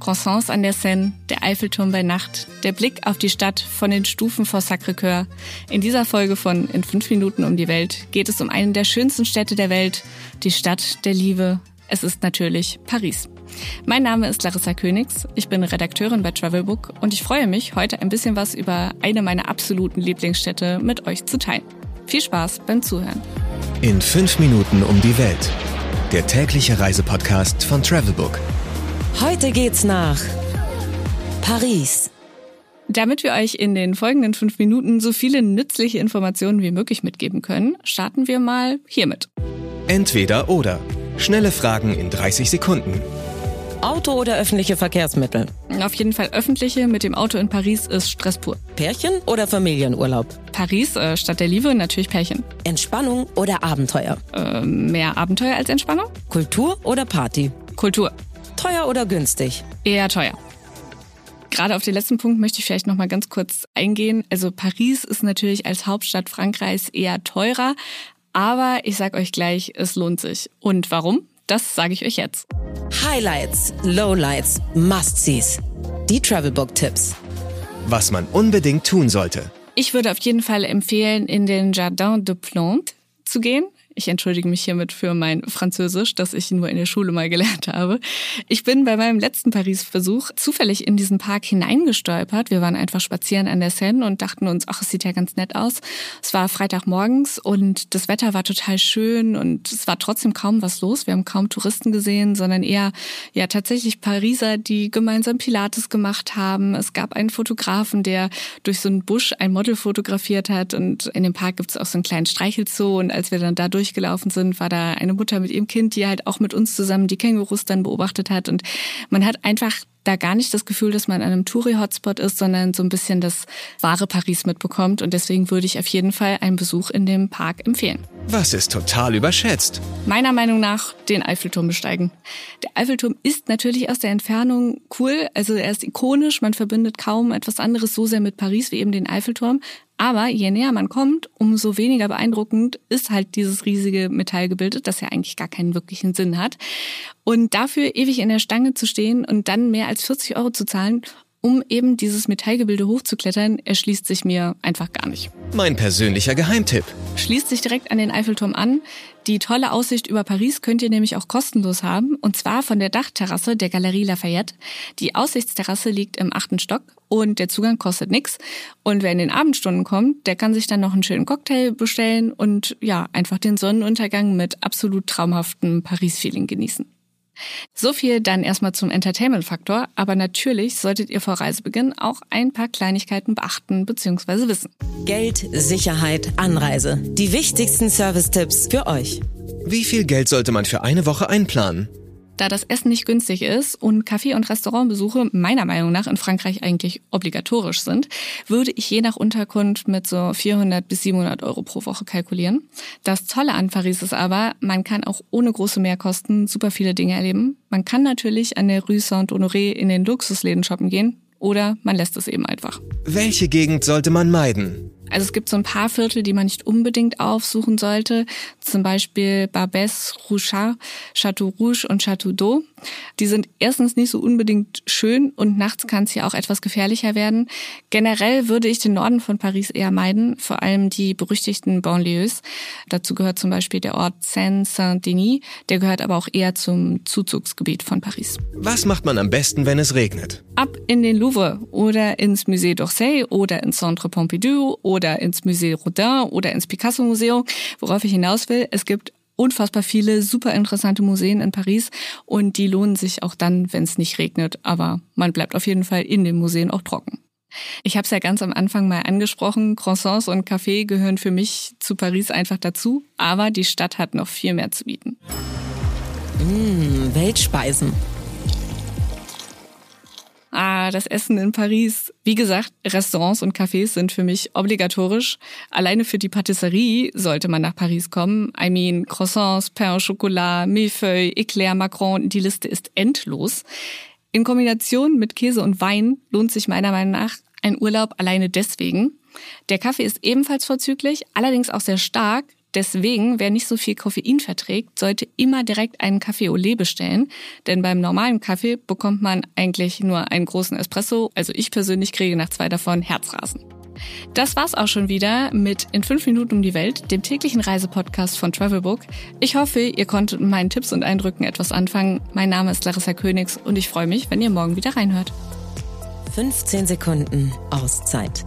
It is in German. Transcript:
Croissants an der Seine, der Eiffelturm bei Nacht, der Blick auf die Stadt von den Stufen vor Sacré-Cœur. In dieser Folge von In fünf Minuten um die Welt geht es um eine der schönsten Städte der Welt, die Stadt der Liebe. Es ist natürlich Paris. Mein Name ist Larissa Königs, ich bin Redakteurin bei Travelbook und ich freue mich, heute ein bisschen was über eine meiner absoluten Lieblingsstädte mit euch zu teilen. Viel Spaß beim Zuhören. In fünf Minuten um die Welt. Der tägliche Reisepodcast von Travelbook. Heute geht's nach Paris. Damit wir euch in den folgenden fünf Minuten so viele nützliche Informationen wie möglich mitgeben können, starten wir mal hiermit. Entweder oder. Schnelle Fragen in 30 Sekunden. Auto oder öffentliche Verkehrsmittel? Auf jeden Fall öffentliche. Mit dem Auto in Paris ist Stress pur. Pärchen oder Familienurlaub? Paris, äh, Stadt der Liebe, natürlich Pärchen. Entspannung oder Abenteuer? Äh, mehr Abenteuer als Entspannung? Kultur oder Party? Kultur. Teuer oder günstig? Eher teuer. Gerade auf den letzten Punkt möchte ich vielleicht noch mal ganz kurz eingehen. Also Paris ist natürlich als Hauptstadt Frankreichs eher teurer, aber ich sag euch gleich, es lohnt sich. Und warum? Das sage ich euch jetzt. Highlights, Lowlights, Must-Sees. Die Travelbook-Tipps. Was man unbedingt tun sollte. Ich würde auf jeden Fall empfehlen, in den Jardin de Plantes zu gehen. Ich entschuldige mich hiermit für mein Französisch, das ich nur in der Schule mal gelernt habe. Ich bin bei meinem letzten Paris-Versuch zufällig in diesen Park hineingestolpert. Wir waren einfach spazieren an der Seine und dachten uns, ach, es sieht ja ganz nett aus. Es war Freitagmorgens und das Wetter war total schön und es war trotzdem kaum was los. Wir haben kaum Touristen gesehen, sondern eher ja tatsächlich Pariser, die gemeinsam Pilates gemacht haben. Es gab einen Fotografen, der durch so einen Busch ein Model fotografiert hat und in dem Park gibt es auch so einen kleinen Streichelzoo und als wir dann da durchgelaufen sind, war da eine Mutter mit ihrem Kind, die halt auch mit uns zusammen die Kängurus dann beobachtet hat. Und man hat einfach da gar nicht das Gefühl, dass man an einem Touri-Hotspot ist, sondern so ein bisschen das wahre Paris mitbekommt. Und deswegen würde ich auf jeden Fall einen Besuch in dem Park empfehlen. Was ist total überschätzt? Meiner Meinung nach den Eiffelturm besteigen. Der Eiffelturm ist natürlich aus der Entfernung cool. Also er ist ikonisch. Man verbindet kaum etwas anderes so sehr mit Paris wie eben den Eiffelturm. Aber je näher man kommt, umso weniger beeindruckend ist halt dieses riesige Metallgebilde, das ja eigentlich gar keinen wirklichen Sinn hat. Und dafür ewig in der Stange zu stehen und dann mehr als 40 Euro zu zahlen, um eben dieses Metallgebilde hochzuklettern, erschließt sich mir einfach gar nicht. Mein persönlicher Geheimtipp. Schließt sich direkt an den Eiffelturm an. Die tolle Aussicht über Paris könnt ihr nämlich auch kostenlos haben, und zwar von der Dachterrasse der Galerie Lafayette. Die Aussichtsterrasse liegt im achten Stock und der Zugang kostet nichts. Und wer in den Abendstunden kommt, der kann sich dann noch einen schönen Cocktail bestellen und ja, einfach den Sonnenuntergang mit absolut traumhaftem Paris-Feeling genießen. So viel dann erstmal zum Entertainment-Faktor, aber natürlich solltet ihr vor Reisebeginn auch ein paar Kleinigkeiten beachten bzw. wissen. Geld, Sicherheit, Anreise. Die wichtigsten Service-Tipps für euch. Wie viel Geld sollte man für eine Woche einplanen? Da das Essen nicht günstig ist und Café- und Restaurantbesuche meiner Meinung nach in Frankreich eigentlich obligatorisch sind, würde ich je nach Unterkunft mit so 400 bis 700 Euro pro Woche kalkulieren. Das Tolle an Paris ist aber, man kann auch ohne große Mehrkosten super viele Dinge erleben. Man kann natürlich an der Rue Saint-Honoré in den Luxusläden shoppen gehen oder man lässt es eben einfach. Welche Gegend sollte man meiden? Also es gibt so ein paar Viertel, die man nicht unbedingt aufsuchen sollte. Zum Beispiel Barbès, Rouchard, Château Rouge und Château d'Eau. Die sind erstens nicht so unbedingt schön und nachts kann es hier auch etwas gefährlicher werden. Generell würde ich den Norden von Paris eher meiden, vor allem die berüchtigten Banlieues. Dazu gehört zum Beispiel der Ort Seine-Saint-Denis. Der gehört aber auch eher zum Zuzugsgebiet von Paris. Was macht man am besten, wenn es regnet? Ab in den Louvre oder ins Musée d'Orsay oder ins Centre Pompidou oder ins Musée Rodin oder ins Picasso-Museum. Worauf ich hinaus will, es gibt unfassbar viele super interessante Museen in Paris und die lohnen sich auch dann, wenn es nicht regnet. Aber man bleibt auf jeden Fall in den Museen auch trocken. Ich habe es ja ganz am Anfang mal angesprochen, Croissants und Kaffee gehören für mich zu Paris einfach dazu, aber die Stadt hat noch viel mehr zu bieten. Mmh, Weltspeisen. Ah, das Essen in Paris. Wie gesagt, Restaurants und Cafés sind für mich obligatorisch. Alleine für die Patisserie sollte man nach Paris kommen. I mean, Croissants, Pain au Chocolat, Millefeuille, Eclair, Macron, die Liste ist endlos. In Kombination mit Käse und Wein lohnt sich meiner Meinung nach ein Urlaub alleine deswegen. Der Kaffee ist ebenfalls vorzüglich, allerdings auch sehr stark. Deswegen, wer nicht so viel Koffein verträgt, sollte immer direkt einen Kaffee lait bestellen, denn beim normalen Kaffee bekommt man eigentlich nur einen großen Espresso. Also ich persönlich kriege nach zwei davon Herzrasen. Das war's auch schon wieder mit In 5 Minuten um die Welt, dem täglichen Reisepodcast von Travelbook. Ich hoffe, ihr konntet mit meinen Tipps und Eindrücken etwas anfangen. Mein Name ist Larissa Königs und ich freue mich, wenn ihr morgen wieder reinhört. 15 Sekunden Auszeit